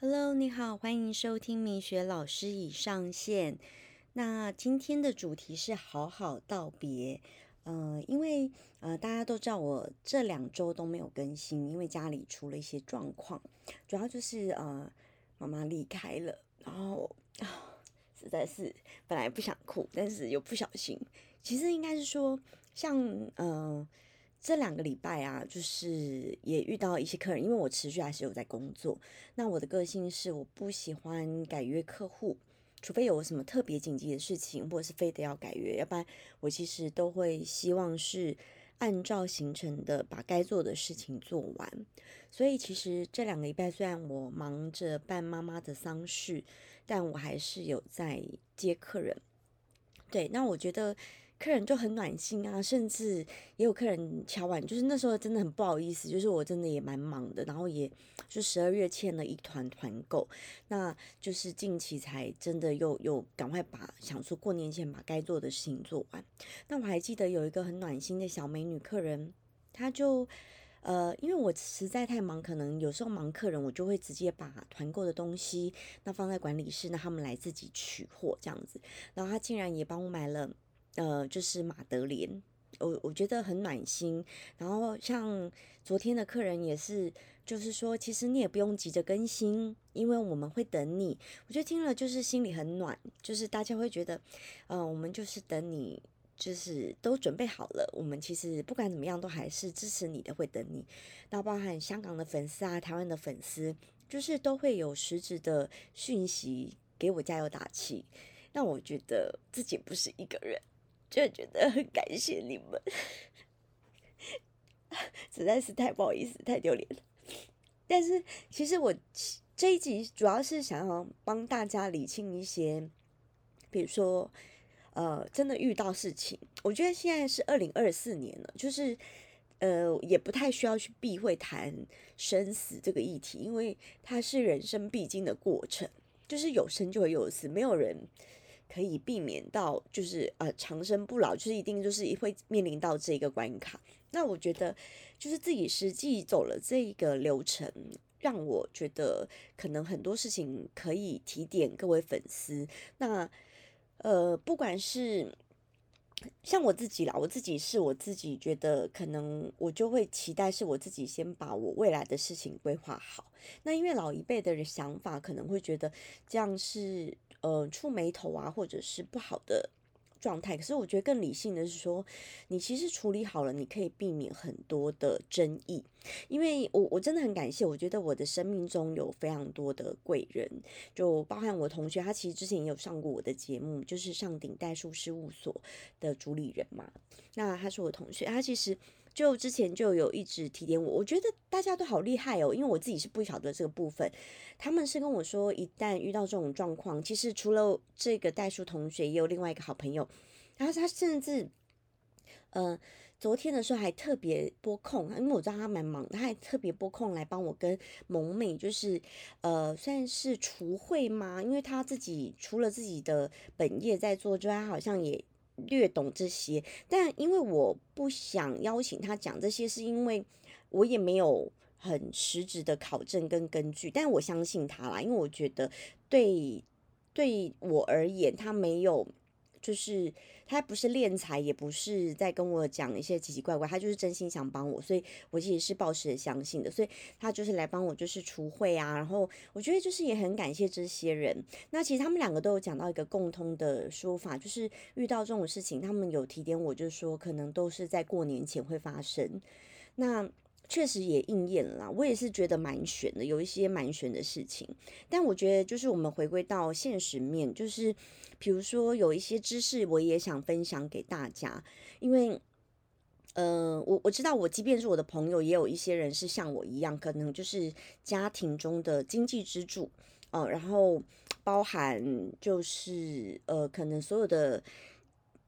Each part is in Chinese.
Hello，你好，欢迎收听米雪老师已上线。那今天的主题是好好道别。呃，因为呃大家都知道我这两周都没有更新，因为家里出了一些状况，主要就是呃妈妈离开了，然后啊实在是本来不想哭，但是又不小心。其实应该是说，像呃。这两个礼拜啊，就是也遇到一些客人，因为我持续还是有在工作。那我的个性是，我不喜欢改约客户，除非有什么特别紧急的事情，或者是非得要改约，要不然我其实都会希望是按照行程的把该做的事情做完。所以其实这两个礼拜，虽然我忙着办妈妈的丧事，但我还是有在接客人。对，那我觉得。客人就很暖心啊，甚至也有客人敲碗，就是那时候真的很不好意思，就是我真的也蛮忙的，然后也就十二月欠了一团团购，那就是近期才真的又又赶快把想说过年前把该做的事情做完。那我还记得有一个很暖心的小美女客人，她就呃，因为我实在太忙，可能有时候忙客人，我就会直接把团购的东西那放在管理室，那他们来自己取货这样子，然后她竟然也帮我买了。呃，就是马德莲，我我觉得很暖心。然后像昨天的客人也是，就是说，其实你也不用急着更新，因为我们会等你。我觉得听了就是心里很暖，就是大家会觉得，呃，我们就是等你，就是都准备好了。我们其实不管怎么样，都还是支持你的，会等你。那包含香港的粉丝啊，台湾的粉丝，就是都会有实质的讯息给我加油打气，让我觉得自己不是一个人。就觉得很感谢你们，实在是太不好意思，太丢脸了。但是其实我这一集主要是想要帮大家理清一些，比如说，呃，真的遇到事情，我觉得现在是二零二四年了，就是呃，也不太需要去避讳谈生死这个议题，因为它是人生必经的过程，就是有生就会有死，没有人。可以避免到，就是呃长生不老，就是一定就是会面临到这个关卡。那我觉得，就是自己实际走了这个流程，让我觉得可能很多事情可以提点各位粉丝。那呃，不管是像我自己啦，我自己是我自己觉得，可能我就会期待是我自己先把我未来的事情规划好。那因为老一辈的想法可能会觉得这样是。呃，触眉头啊，或者是不好的状态。可是我觉得更理性的是说，你其实处理好了，你可以避免很多的争议。因为我我真的很感谢，我觉得我的生命中有非常多的贵人，就包含我同学，他其实之前也有上过我的节目，就是上顶代数事务所的主理人嘛。那他是我同学，他其实。就之前就有一直提点我，我觉得大家都好厉害哦，因为我自己是不晓得这个部分。他们是跟我说，一旦遇到这种状况，其实除了这个代数同学，也有另外一个好朋友，然后他甚至，呃，昨天的时候还特别拨空，因为我知道他蛮忙，他还特别拨空来帮我跟萌妹，就是呃，算是除会吗？因为他自己除了自己的本业在做之外，好像也。略懂这些，但因为我不想邀请他讲这些，是因为我也没有很实质的考证跟根据，但我相信他啦，因为我觉得对对我而言，他没有。就是他不是敛财，也不是在跟我讲一些奇奇怪怪，他就是真心想帮我，所以我其实是抱持相信的，所以他就是来帮我，就是除秽啊。然后我觉得就是也很感谢这些人。那其实他们两个都有讲到一个共通的说法，就是遇到这种事情，他们有提点我，就是说可能都是在过年前会发生。那确实也应验了，我也是觉得蛮悬的，有一些蛮悬的事情。但我觉得就是我们回归到现实面，就是比如说有一些知识，我也想分享给大家，因为，呃，我我知道，我即便是我的朋友，也有一些人是像我一样，可能就是家庭中的经济支柱，哦，然后包含就是呃，可能所有的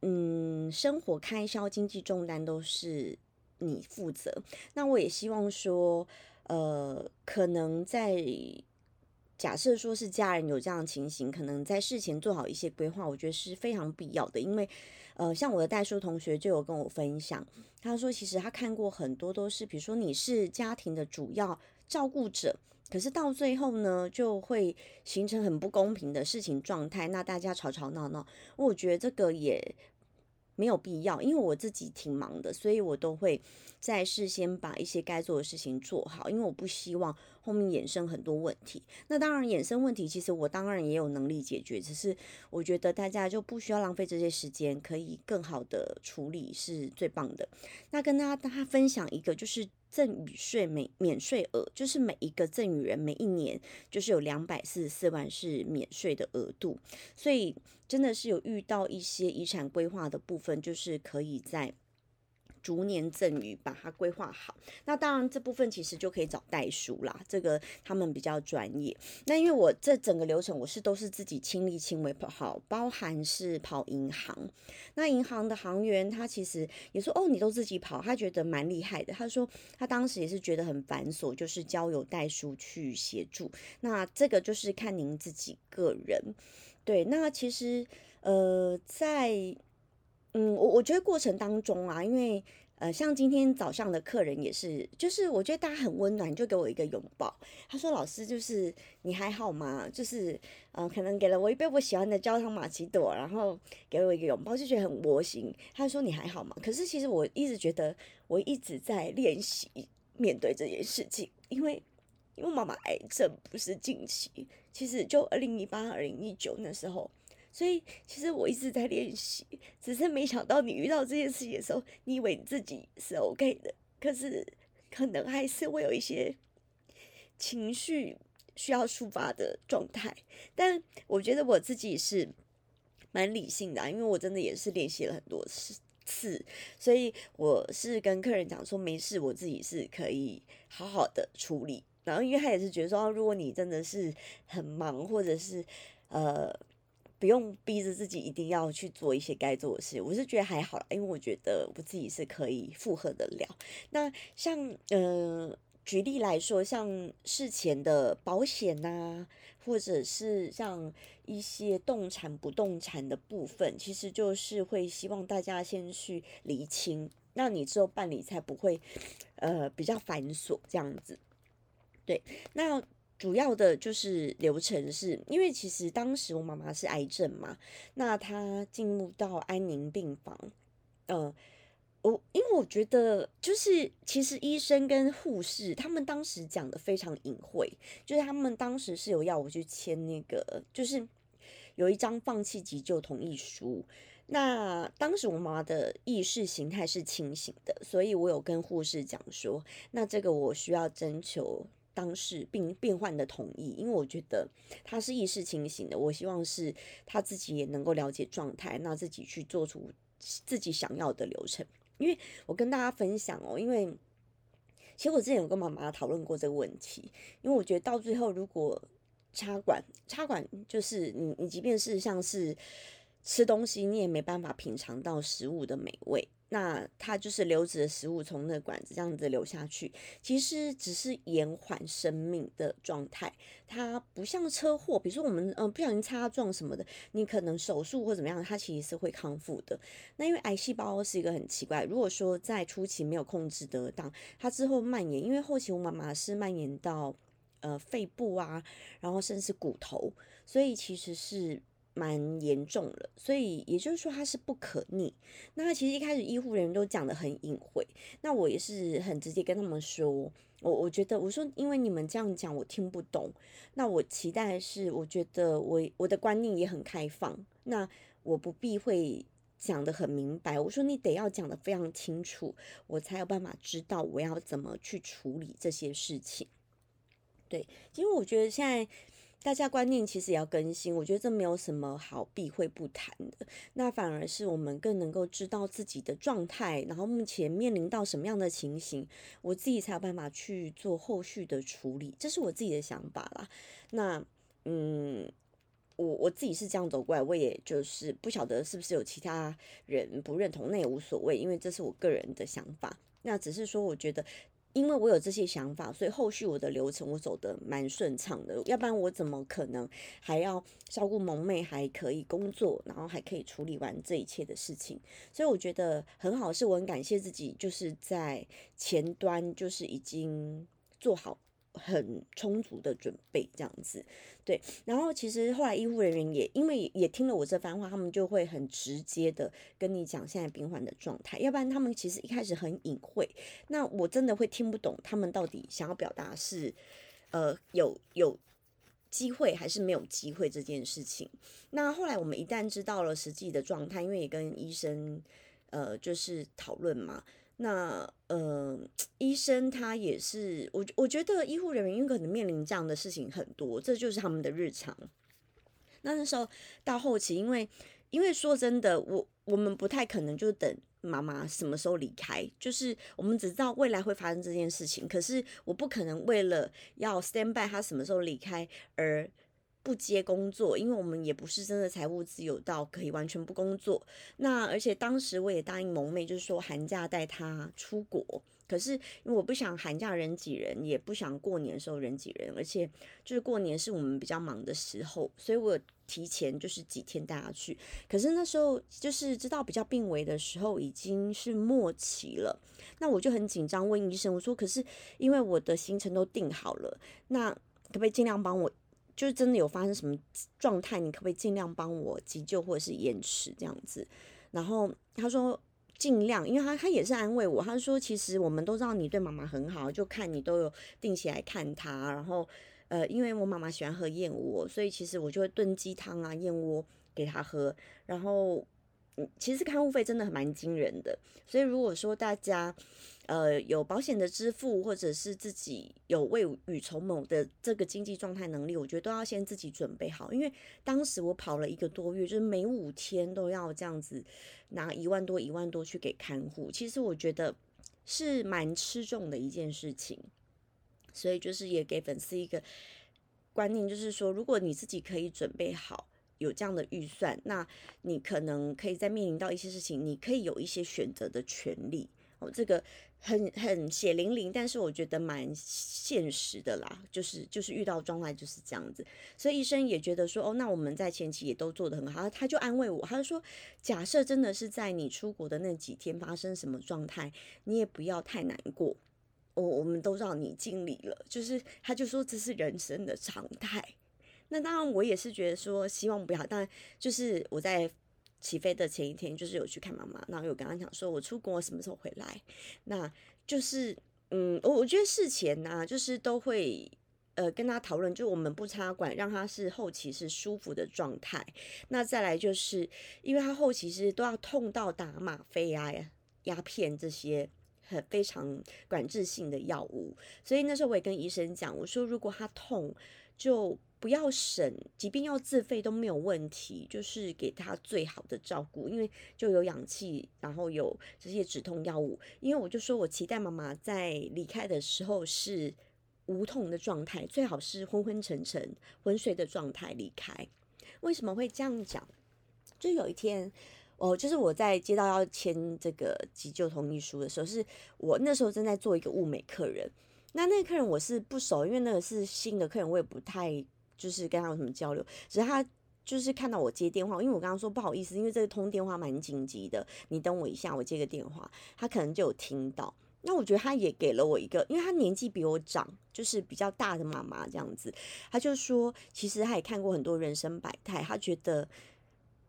嗯生活开销、经济重担都是。你负责，那我也希望说，呃，可能在假设说是家人有这样的情形，可能在事前做好一些规划，我觉得是非常必要的。因为，呃，像我的代书同学就有跟我分享，他说其实他看过很多都是，比如说你是家庭的主要照顾者，可是到最后呢，就会形成很不公平的事情状态，那大家吵吵闹闹，我觉得这个也。没有必要，因为我自己挺忙的，所以我都会在事先把一些该做的事情做好，因为我不希望后面衍生很多问题。那当然，衍生问题其实我当然也有能力解决，只是我觉得大家就不需要浪费这些时间，可以更好的处理是最棒的。那跟大家大家分享一个，就是赠与税免免税额，就是每一个赠与人每一年就是有两百四十四万是免税的额度，所以。真的是有遇到一些遗产规划的部分，就是可以在逐年赠与把它规划好。那当然这部分其实就可以找代书啦，这个他们比较专业。那因为我这整个流程我是都是自己亲力亲为跑，包含是跑银行。那银行的行员他其实也说哦，你都自己跑，他觉得蛮厉害的。他说他当时也是觉得很繁琐，就是交由代书去协助。那这个就是看您自己个人。对，那其实，呃，在，嗯，我我觉得过程当中啊，因为，呃，像今天早上的客人也是，就是我觉得大家很温暖，就给我一个拥抱。他说：“老师，就是你还好吗？就是，呃，可能给了我一杯我喜欢的焦糖玛奇朵，然后给我一个拥抱，就觉得很窝心。”他说：“你还好吗？”可是其实我一直觉得，我一直在练习面对这件事情，因为。因为妈妈癌症不是近期，其实就二零一八、二零一九那时候，所以其实我一直在练习，只是没想到你遇到这件事情的时候，你以为你自己是 OK 的，可是可能还是会有一些情绪需要抒发的状态。但我觉得我自己是蛮理性的，因为我真的也是练习了很多次次，所以我是跟客人讲说，没事，我自己是可以好好的处理。然后，因为他也是觉得说，如果你真的是很忙，或者是呃，不用逼着自己一定要去做一些该做的事，我是觉得还好，因为我觉得我自己是可以负荷得了。那像呃，举例来说，像事前的保险呐，或者是像一些动产、不动产的部分，其实就是会希望大家先去厘清，那你之后办理才不会呃比较繁琐这样子。对，那主要的就是流程是，因为其实当时我妈妈是癌症嘛，那她进入到安宁病房，呃，我因为我觉得就是其实医生跟护士他们当时讲的非常隐晦，就是他们当时是有要我去签那个，就是有一张放弃急救同意书。那当时我妈妈的意识形态是清醒的，所以我有跟护士讲说，那这个我需要征求。当事病病患的同意，因为我觉得他是意识清醒的，我希望是他自己也能够了解状态，那自己去做出自己想要的流程。因为我跟大家分享哦，因为其实我之前有跟妈妈讨论过这个问题，因为我觉得到最后如果插管，插管就是你你即便是像是吃东西，你也没办法品尝到食物的美味。那它就是流质的食物从那管子这样子流下去，其实只是延缓生命的状态。它不像车祸，比如说我们嗯不小心擦撞什么的，你可能手术或怎么样，它其实是会康复的。那因为癌细胞是一个很奇怪，如果说在初期没有控制得当，它之后蔓延，因为后期我妈妈是蔓延到呃肺部啊，然后甚至骨头，所以其实是。蛮严重了，所以也就是说它是不可逆。那其实一开始医护人员都讲的很隐晦，那我也是很直接跟他们说，我我觉得我说因为你们这样讲我听不懂，那我期待是，我觉得我我的观念也很开放，那我不必会讲的很明白。我说你得要讲的非常清楚，我才有办法知道我要怎么去处理这些事情。对，因为我觉得现在。大家观念其实也要更新，我觉得这没有什么好避讳不谈的。那反而是我们更能够知道自己的状态，然后目前面临到什么样的情形，我自己才有办法去做后续的处理。这是我自己的想法啦。那嗯，我我自己是这样走过来，我也就是不晓得是不是有其他人不认同，那也无所谓，因为这是我个人的想法。那只是说，我觉得。因为我有这些想法，所以后续我的流程我走的蛮顺畅的。要不然我怎么可能还要照顾萌妹，还可以工作，然后还可以处理完这一切的事情？所以我觉得很好，是我很感谢自己，就是在前端就是已经做好很充足的准备这样子。对，然后其实后来医护人员也因为也听了我这番话，他们就会很直接的跟你讲现在病患的状态，要不然他们其实一开始很隐晦，那我真的会听不懂他们到底想要表达是，呃，有有机会还是没有机会这件事情。那后来我们一旦知道了实际的状态，因为也跟医生呃就是讨论嘛。那呃，医生他也是我，我觉得医护人员因为可能面临这样的事情很多，这就是他们的日常。那那时候到后期，因为因为说真的，我我们不太可能就等妈妈什么时候离开，就是我们只知道未来会发生这件事情，可是我不可能为了要 stand by 他什么时候离开而。不接工作，因为我们也不是真的财务自由到可以完全不工作。那而且当时我也答应萌妹，就是说寒假带她出国。可是因为我不想寒假人挤人，也不想过年的时候人挤人，而且就是过年是我们比较忙的时候，所以我提前就是几天带她去。可是那时候就是知道比较病危的时候，已经是末期了。那我就很紧张，问医生我说：“可是因为我的行程都定好了，那可不可以尽量帮我？”就是真的有发生什么状态，你可不可以尽量帮我急救或者是延迟这样子？然后他说尽量，因为他他也是安慰我，他说其实我们都知道你对妈妈很好，就看你都有定期来看她。然后呃，因为我妈妈喜欢喝燕窝，所以其实我就会炖鸡汤啊、燕窝给她喝。然后，其实看护费真的蛮惊人的，所以如果说大家。呃，有保险的支付，或者是自己有未雨绸缪的这个经济状态能力，我觉得都要先自己准备好。因为当时我跑了一个多月，就是每五天都要这样子拿一万多、一万多去给看护，其实我觉得是蛮吃重的一件事情。所以就是也给粉丝一个观念，就是说，如果你自己可以准备好有这样的预算，那你可能可以在面临到一些事情，你可以有一些选择的权利。哦，这个。很很血淋淋，但是我觉得蛮现实的啦，就是就是遇到状态就是这样子，所以医生也觉得说，哦，那我们在前期也都做得很好，他就安慰我，他就说，假设真的是在你出国的那几天发生什么状态，你也不要太难过，我我们都让你尽力了，就是他就说这是人生的常态，那当然我也是觉得说希望不要，但就是我在。起飞的前一天，就是有去看妈妈，然后有跟他讲说，我出国什么时候回来？那就是，嗯，我我觉得事前呢，就是都会呃跟他讨论，就我们不插管，让他是后期是舒服的状态。那再来就是，因为他后期是都要痛到打吗啡啊、鸦片这些很非常管制性的药物，所以那时候我也跟医生讲，我说如果他痛就。不要省，即便要自费都没有问题，就是给他最好的照顾，因为就有氧气，然后有这些止痛药物。因为我就说我期待妈妈在离开的时候是无痛的状态，最好是昏昏沉沉、昏睡的状态离开。为什么会这样讲？就有一天，哦，就是我在接到要签这个急救同意书的时候，是我那时候正在做一个物美客人，那那个客人我是不熟，因为那个是新的客人，我也不太。就是跟他有什么交流，只是他就是看到我接电话，因为我刚刚说不好意思，因为这个通电话蛮紧急的，你等我一下，我接个电话。他可能就有听到，那我觉得他也给了我一个，因为他年纪比我长，就是比较大的妈妈这样子，他就说，其实他也看过很多人生百态，他觉得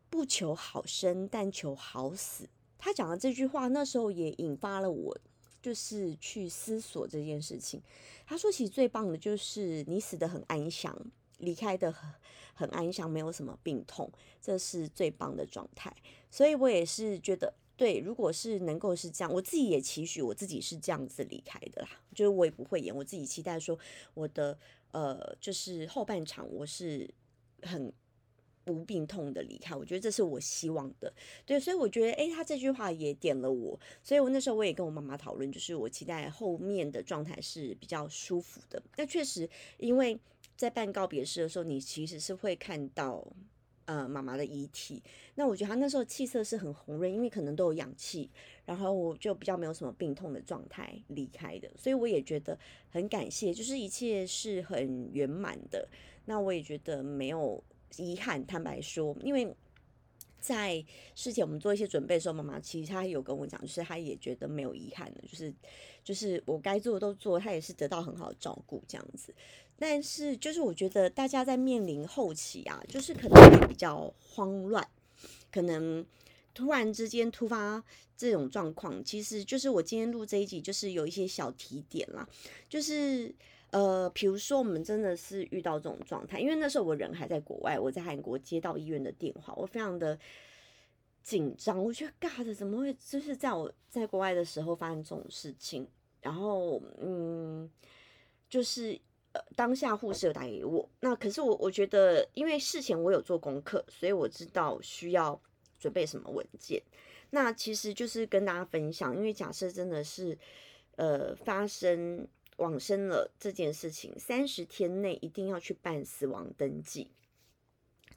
不求好生，但求好死。他讲的这句话，那时候也引发了我，就是去思索这件事情。他说，其实最棒的就是你死的很安详。离开的很很安详，没有什么病痛，这是最棒的状态。所以我也是觉得，对，如果是能够是这样，我自己也期许我自己是这样子离开的啦。就是我也不会演，我自己期待说我的呃，就是后半场我是很无病痛的离开。我觉得这是我希望的。对，所以我觉得，诶，他这句话也点了我。所以我那时候我也跟我妈妈讨论，就是我期待后面的状态是比较舒服的。那确实，因为。在办告别式的时候，你其实是会看到呃妈妈的遗体。那我觉得她那时候气色是很红润，因为可能都有氧气，然后我就比较没有什么病痛的状态离开的。所以我也觉得很感谢，就是一切是很圆满的。那我也觉得没有遗憾。坦白说，因为在事前我们做一些准备的时候，妈妈其实她有跟我讲，就是她也觉得没有遗憾的，就是就是我该做的都做，她也是得到很好的照顾这样子。但是就是我觉得大家在面临后期啊，就是可能会比较慌乱，可能突然之间突发这种状况，其实就是我今天录这一集，就是有一些小提点啦，就是呃，比如说我们真的是遇到这种状态，因为那时候我人还在国外，我在韩国接到医院的电话，我非常的紧张，我觉得尬的怎么会就是在我在国外的时候发生这种事情，然后嗯，就是。呃，当下护士有打给我，那可是我我觉得，因为事前我有做功课，所以我知道需要准备什么文件。那其实就是跟大家分享，因为假设真的是呃发生往生了这件事情，三十天内一定要去办死亡登记，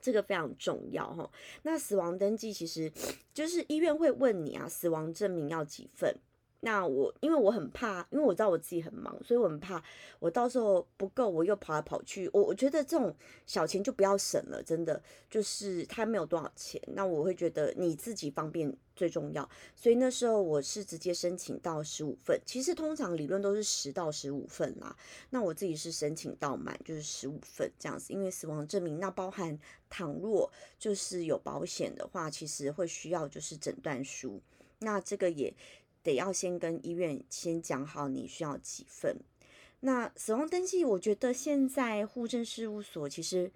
这个非常重要哈。那死亡登记其实就是医院会问你啊，死亡证明要几份？那我因为我很怕，因为我知道我自己很忙，所以我很怕我到时候不够，我又跑来跑去。我我觉得这种小钱就不要省了，真的就是它没有多少钱。那我会觉得你自己方便最重要，所以那时候我是直接申请到十五份。其实通常理论都是十到十五份啦。那我自己是申请到满，就是十五份这样子。因为死亡证明那包含倘若就是有保险的话，其实会需要就是诊断书。那这个也。得要先跟医院先讲好你需要几份。那死亡登记，我觉得现在户政事务所其实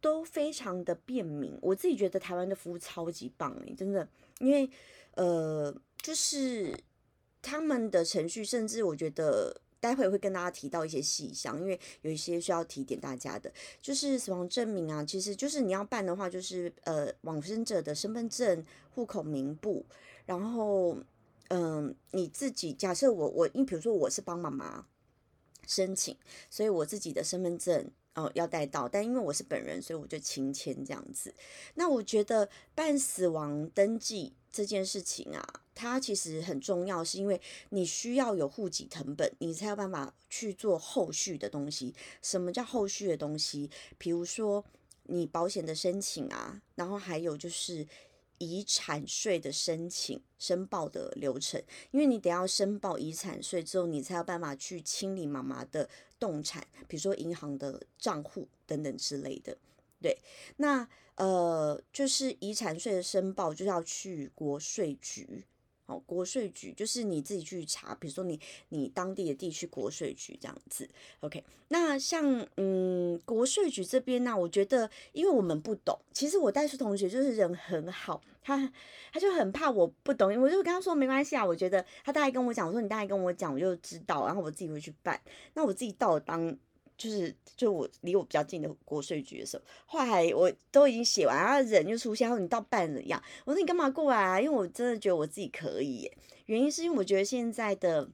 都非常的便民。我自己觉得台湾的服务超级棒诶，真的，因为呃，就是他们的程序，甚至我觉得待会会跟大家提到一些细项，因为有一些需要提点大家的，就是死亡证明啊，其实就是你要办的话，就是呃，往生者的身份证、户口名簿，然后。嗯，你自己假设我我，因比如说我是帮妈妈申请，所以我自己的身份证哦要带到，但因为我是本人，所以我就亲签这样子。那我觉得办死亡登记这件事情啊，它其实很重要，是因为你需要有户籍成本，你才有办法去做后续的东西。什么叫后续的东西？比如说你保险的申请啊，然后还有就是。遗产税的申请申报的流程，因为你得要申报遗产税之后，你才有办法去清理妈妈的动产，比如说银行的账户等等之类的。对，那呃，就是遗产税的申报就要去国税局。国税局就是你自己去查，比如说你你当地的地区国税局这样子，OK。那像嗯国税局这边呢，我觉得因为我们不懂，其实我代书同学就是人很好，他他就很怕我不懂，我就跟他说没关系啊，我觉得他大概跟我讲，我说你大概跟我讲，我就知道，然后我自己会去办。那我自己到当。就是就我离我比较近的国税局的时候，后来我都已经写完，然后人就出现，然后你到办了一样，我说你干嘛过来啊？因为我真的觉得我自己可以，原因是因为我觉得现在的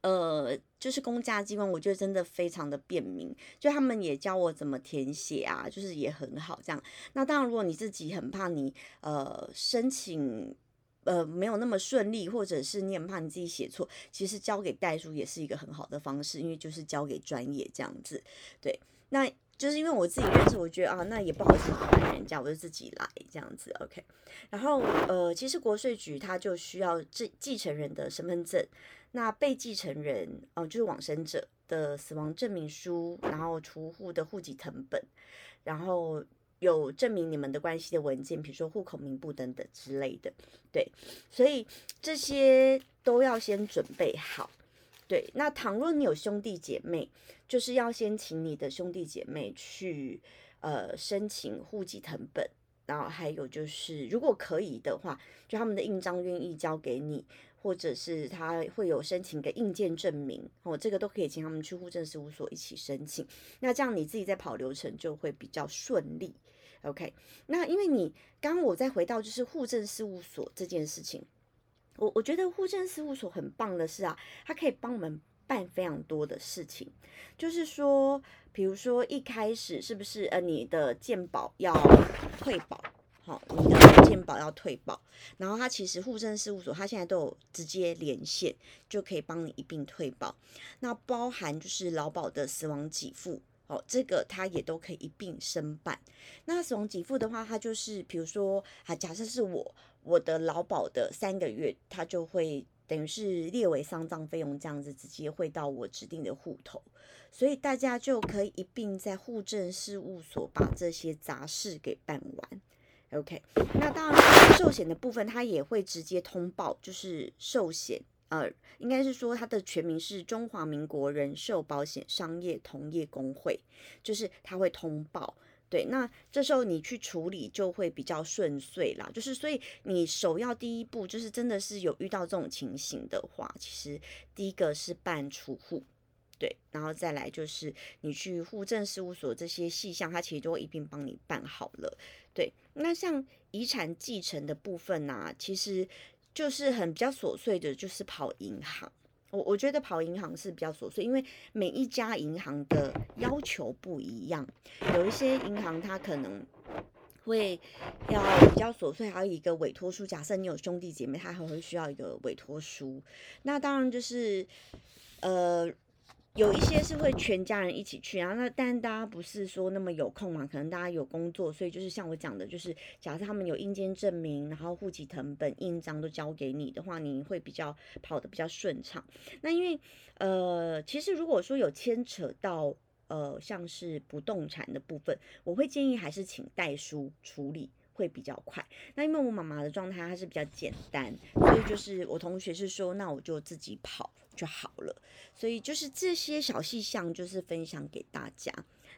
呃，就是公家机关，我觉得真的非常的便民，就他们也教我怎么填写啊，就是也很好这样。那当然，如果你自己很怕你呃申请。呃，没有那么顺利，或者是你很怕你自己写错，其实交给代书也是一个很好的方式，因为就是交给专业这样子。对，那就是因为我自己认识，我觉得啊，那也不好意思麻烦人家，我就自己来这样子。OK，然后呃，其实国税局他就需要继继承人的身份证，那被继承人哦，就是往生者的死亡证明书，然后储户的户籍成本，然后。有证明你们的关系的文件，比如说户口名簿等等之类的，对，所以这些都要先准备好。对，那倘若你有兄弟姐妹，就是要先请你的兄弟姐妹去呃申请户籍成本，然后还有就是如果可以的话，就他们的印章愿意交给你，或者是他会有申请个印件证明，哦，这个都可以请他们去户政事务所一起申请。那这样你自己在跑流程就会比较顺利。OK，那因为你刚刚我再回到就是户政事务所这件事情，我我觉得户政事务所很棒的是啊，它可以帮我们办非常多的事情，就是说，比如说一开始是不是呃你的健保要退保，好，你的健保要退保，然后它其实户政事务所它现在都有直接连线，就可以帮你一并退保，那包含就是劳保的死亡给付。哦，这个它也都可以一并申办。那死亡给付的话，它就是比如说啊，假设是我我的劳保的三个月，它就会等于是列为丧葬费用这样子，直接汇到我指定的户头，所以大家就可以一并在户政事务所把这些杂事给办完。OK，那当然寿险的部分，它也会直接通报，就是寿险，呃，应该是说它的全名是中华民国人寿保险商业同业工会，就是它会通报。对，那这时候你去处理就会比较顺遂啦。就是所以你首要第一步就是真的是有遇到这种情形的话，其实第一个是办储户，对，然后再来就是你去户政事务所这些细项，它其实就会一并帮你办好了。对，那像遗产继承的部分呢，其实就是很比较琐碎的，就是跑银行。我我觉得跑银行是比较琐碎，因为每一家银行的要求不一样，有一些银行它可能会要比较琐碎，还有一个委托书。假设你有兄弟姐妹，他还会需要一个委托书。那当然就是呃。有一些是会全家人一起去啊，那但大家不是说那么有空嘛，可能大家有工作，所以就是像我讲的，就是假设他们有印鉴证明，然后户籍成本、印章都交给你的话，你会比较跑得比较顺畅。那因为呃，其实如果说有牵扯到呃像是不动产的部分，我会建议还是请代书处理。会比较快。那因为我妈妈的状态她是比较简单，所以就是我同学是说，那我就自己跑就好了。所以就是这些小细项就是分享给大家。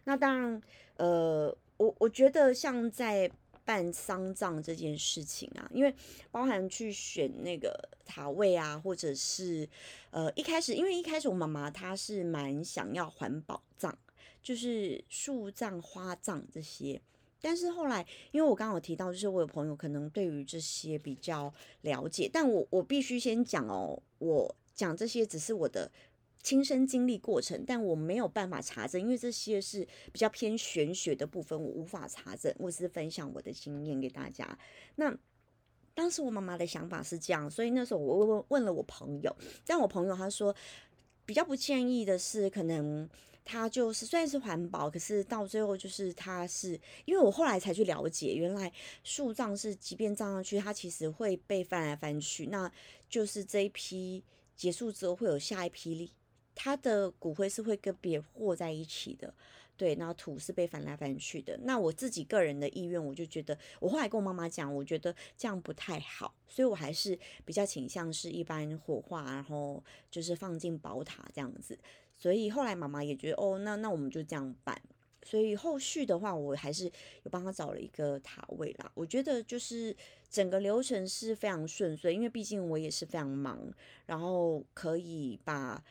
那当然，呃，我我觉得像在办丧葬这件事情啊，因为包含去选那个塔位啊，或者是呃一开始，因为一开始我妈妈她是蛮想要环保葬，就是树葬、花葬这些。但是后来，因为我刚刚有提到，就是我有朋友可能对于这些比较了解，但我我必须先讲哦，我讲这些只是我的亲身经历过程，但我没有办法查证，因为这些是比较偏玄学的部分，我无法查证。我只是分享我的经验给大家。那当时我妈妈的想法是这样，所以那时候我问问了我朋友，但我朋友他说比较不建议的是可能。他就是虽然是环保，可是到最后就是它是，因为我后来才去了解，原来树葬是即便葬上去，它其实会被翻来翻去，那就是这一批结束之后会有下一批，它的骨灰是会跟别人和在一起的，对，然后土是被翻来翻去的。那我自己个人的意愿，我就觉得，我后来跟我妈妈讲，我觉得这样不太好，所以我还是比较倾向是一般火化，然后就是放进宝塔这样子。所以后来妈妈也觉得哦，那那我们就这样办。所以后续的话，我还是有帮他找了一个塔位啦。我觉得就是整个流程是非常顺遂，因为毕竟我也是非常忙，然后可以把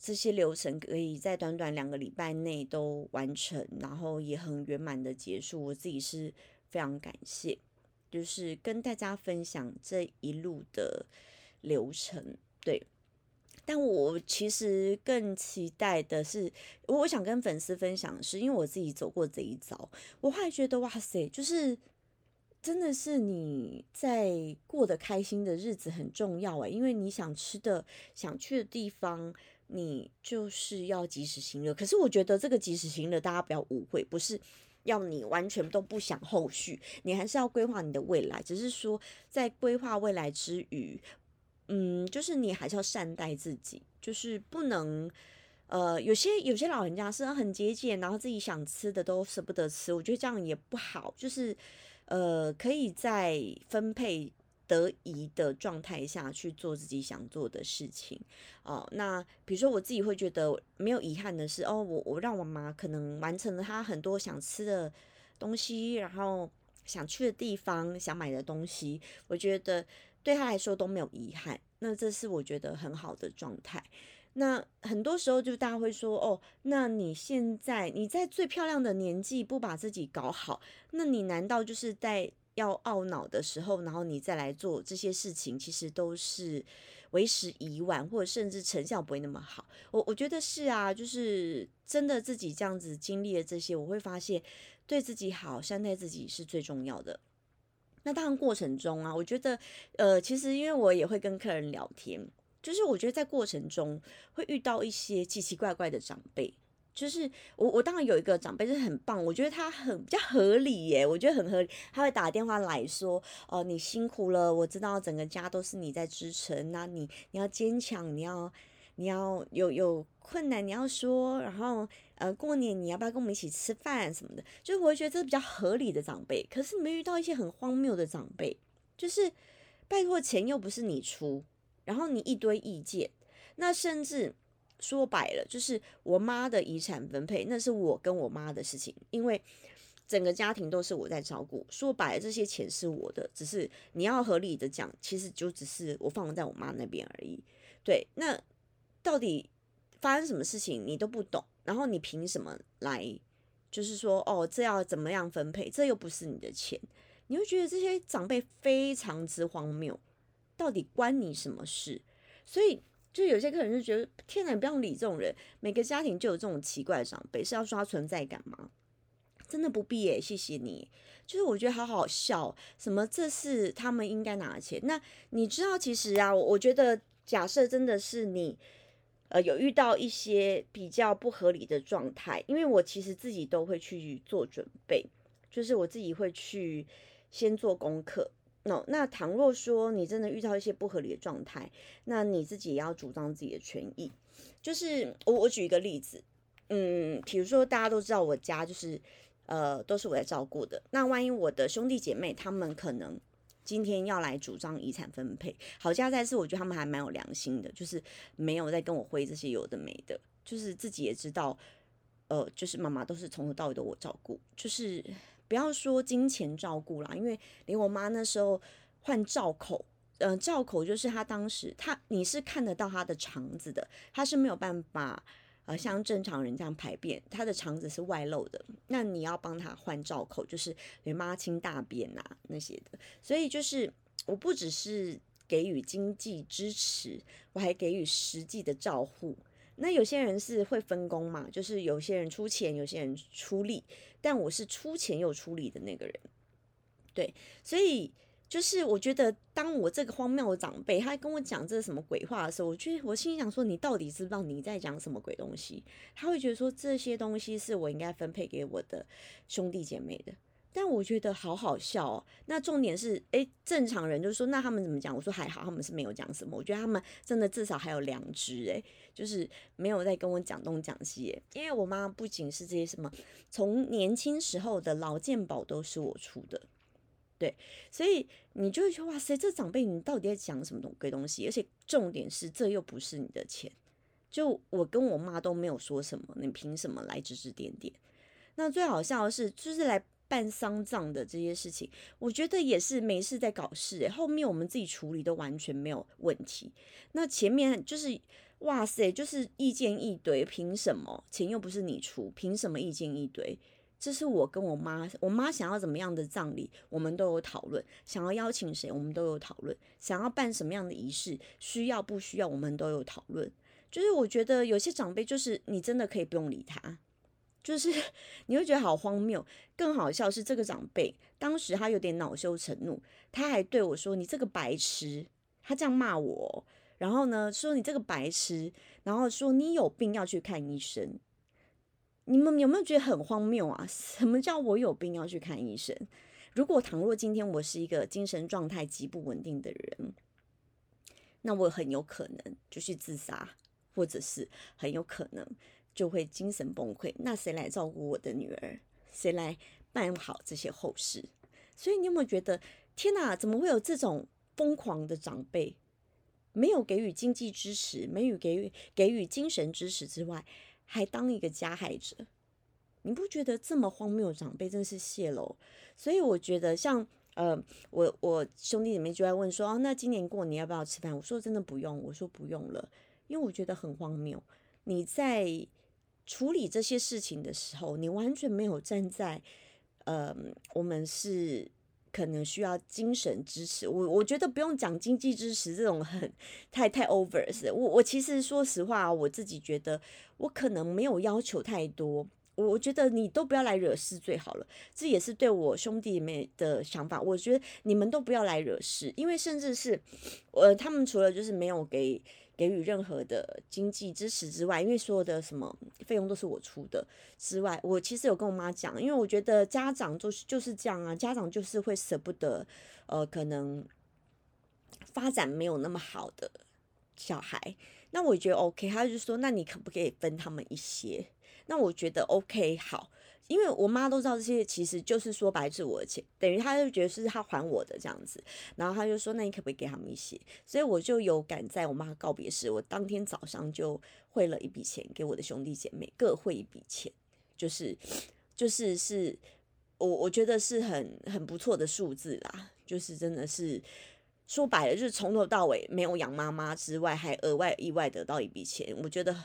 这些流程可以在短短两个礼拜内都完成，然后也很圆满的结束。我自己是非常感谢，就是跟大家分享这一路的流程，对。但我其实更期待的是，我想跟粉丝分享的是，因为我自己走过这一遭，我后来觉得哇塞，就是真的是你在过得开心的日子很重要诶，因为你想吃的、想去的地方，你就是要及时行乐。可是我觉得这个及时行乐，大家不要误会，不是要你完全都不想后续，你还是要规划你的未来，只是说在规划未来之余。嗯，就是你还是要善待自己，就是不能，呃，有些有些老人家是很节俭，然后自己想吃的都舍不得吃，我觉得这样也不好。就是，呃，可以在分配得宜的状态下去做自己想做的事情。哦，那比如说我自己会觉得没有遗憾的是，哦，我我让我妈可能完成了她很多想吃的东西，然后想去的地方，想买的东西，我觉得。对他来说都没有遗憾，那这是我觉得很好的状态。那很多时候就大家会说，哦，那你现在你在最漂亮的年纪不把自己搞好，那你难道就是在要懊恼的时候，然后你再来做这些事情，其实都是为时已晚，或者甚至成效不会那么好。我我觉得是啊，就是真的自己这样子经历了这些，我会发现对自己好，善待自己是最重要的。那当然过程中啊，我觉得，呃，其实因为我也会跟客人聊天，就是我觉得在过程中会遇到一些奇奇怪怪的长辈，就是我我当然有一个长辈就是很棒，我觉得他很比较合理耶，我觉得很合理。他会打电话来说，哦，你辛苦了，我知道整个家都是你在支撑，那你你要坚强，你要你要有有困难你要说，然后呃过年你要不要跟我们一起吃饭什么的，就是我会觉得这是比较合理的长辈。可是你们遇到一些很荒谬的长辈，就是拜托钱又不是你出，然后你一堆意见，那甚至。说白了，就是我妈的遗产分配，那是我跟我妈的事情，因为整个家庭都是我在照顾。说白了，这些钱是我的，只是你要合理的讲，其实就只是我放在我妈那边而已。对，那到底发生什么事情你都不懂，然后你凭什么来，就是说哦，这要怎么样分配？这又不是你的钱，你会觉得这些长辈非常之荒谬，到底关你什么事？所以。就有些客人就觉得，天哪，不要理这种人。每个家庭就有这种奇怪的长辈，是要刷存在感吗？真的不必耶，谢谢你。就是我觉得好好笑，什么这是他们应该拿的钱。那你知道，其实啊，我觉得假设真的是你，呃，有遇到一些比较不合理的状态，因为我其实自己都会去做准备，就是我自己会去先做功课。那那倘若说你真的遇到一些不合理的状态，那你自己也要主张自己的权益。就是我我举一个例子，嗯，比如说大家都知道我家就是呃都是我在照顾的，那万一我的兄弟姐妹他们可能今天要来主张遗产分配，好家在是我觉得他们还蛮有良心的，就是没有在跟我挥这些有的没的，就是自己也知道，呃，就是妈妈都是从头到尾都我照顾，就是。不要说金钱照顾啦，因为连我妈那时候换罩口，嗯，罩口就是她当时她你是看得到她的肠子的，她是没有办法像正常人这样排便，他的肠子是外露的，那你要帮他换罩口，就是连妈清大便啊那些的，所以就是我不只是给予经济支持，我还给予实际的照护。那有些人是会分工嘛，就是有些人出钱，有些人出力，但我是出钱又出力的那个人，对，所以就是我觉得，当我这个荒谬的长辈他跟我讲这什么鬼话的时候，我觉得我心里想说，你到底知不知道你在讲什么鬼东西？他会觉得说这些东西是我应该分配给我的兄弟姐妹的。但我觉得好好笑哦。那重点是，哎，正常人就是说，那他们怎么讲？我说还好，他们是没有讲什么。我觉得他们真的至少还有良知，哎，就是没有在跟我讲东讲西。因为我妈不仅是这些什么，从年轻时候的老健保都是我出的，对，所以你就会觉得哇塞，这长辈你到底在讲什么东鬼东西？而且重点是，这又不是你的钱，就我跟我妈都没有说什么，你凭什么来指指点点？那最好笑的是，就是来。办丧葬的这些事情，我觉得也是没事在搞事诶，后面我们自己处理都完全没有问题。那前面就是哇塞，就是意见一堆，凭什么钱又不是你出？凭什么意见一堆？这是我跟我妈，我妈想要怎么样的葬礼，我们都有讨论；想要邀请谁，我们都有讨论；想要办什么样的仪式，需要不需要，我们都有讨论。就是我觉得有些长辈，就是你真的可以不用理他。就是 你会觉得好荒谬，更好笑是这个长辈当时他有点恼羞成怒，他还对我说：“你这个白痴！”他这样骂我，然后呢说：“你这个白痴！”然后说：“你有病要去看医生。”你们有没有觉得很荒谬啊？什么叫我有病要去看医生？如果倘若今天我是一个精神状态极不稳定的人，那我很有可能就去自杀，或者是很有可能。就会精神崩溃，那谁来照顾我的女儿？谁来办好这些后事？所以你有没有觉得，天哪，怎么会有这种疯狂的长辈？没有给予经济支持，没有给予给予精神支持之外，还当一个加害者？你不觉得这么荒谬长辈真是泄露？所以我觉得，像呃，我我兄弟姐妹就在问说，哦，那今年过年要不要吃饭？我说真的不用，我说不用了，因为我觉得很荒谬。你在。处理这些事情的时候，你完全没有站在，呃，我们是可能需要精神支持。我我觉得不用讲经济支持这种很太太 over 是。我我其实说实话，我自己觉得我可能没有要求太多。我我觉得你都不要来惹事最好了。这也是对我兄弟们的想法。我觉得你们都不要来惹事，因为甚至是呃，他们除了就是没有给给予任何的经济支持之外，因为所有的什么费用都是我出的之外，我其实有跟我妈讲，因为我觉得家长就是就是这样啊，家长就是会舍不得，呃，可能发展没有那么好的小孩，那我觉得 OK，他就说，那你可不可以分他们一些？那我觉得 OK，好。因为我妈都知道这些，其实就是说白是我的钱，等于她就觉得是她还我的这样子，然后她就说：“那你可不可以给他们一些？”所以我就有赶在我妈告别时，我当天早上就汇了一笔钱给我的兄弟姐妹，各汇一笔钱，就是就是是我我觉得是很很不错的数字啦，就是真的是说白了，就是从头到尾没有养妈妈之外，还额外意外得到一笔钱，我觉得。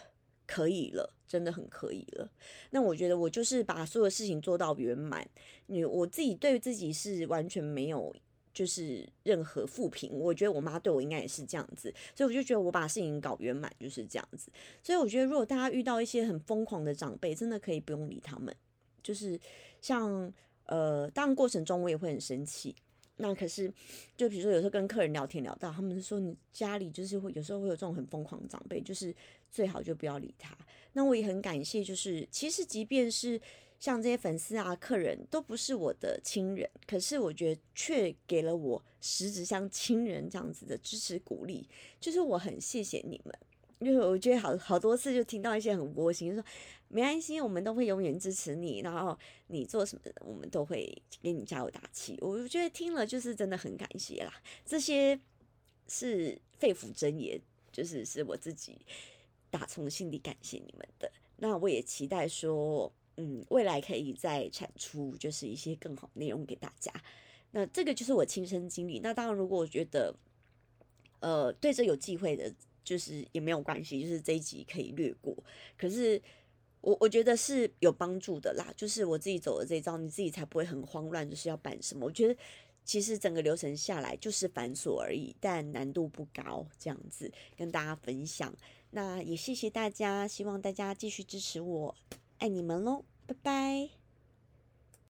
可以了，真的很可以了。那我觉得我就是把所有事情做到圆满。你我自己对自己是完全没有就是任何负评。我觉得我妈对我应该也是这样子，所以我就觉得我把事情搞圆满就是这样子。所以我觉得如果大家遇到一些很疯狂的长辈，真的可以不用理他们。就是像呃，当然过程中我也会很生气。那可是，就比如说有时候跟客人聊天聊到，他们是说你家里就是会有时候会有这种很疯狂的长辈，就是最好就不要理他。那我也很感谢，就是其实即便是像这些粉丝啊、客人都不是我的亲人，可是我觉得却给了我实质像亲人这样子的支持鼓励，就是我很谢谢你们。因为我觉得好好多次就听到一些很窝心，说没关系，我们都会永远支持你，然后你做什么，我们都会给你加油打气。我觉得听了就是真的很感谢啦，这些是肺腑真言，就是是我自己打从心底感谢你们的。那我也期待说，嗯，未来可以再产出就是一些更好内容给大家。那这个就是我亲身经历。那当然，如果我觉得呃对这有机会的。就是也没有关系，就是这一集可以略过。可是我我觉得是有帮助的啦，就是我自己走的这一招，你自己才不会很慌乱，就是要办什么。我觉得其实整个流程下来就是繁琐而已，但难度不高。这样子跟大家分享，那也谢谢大家，希望大家继续支持我，爱你们喽，拜拜。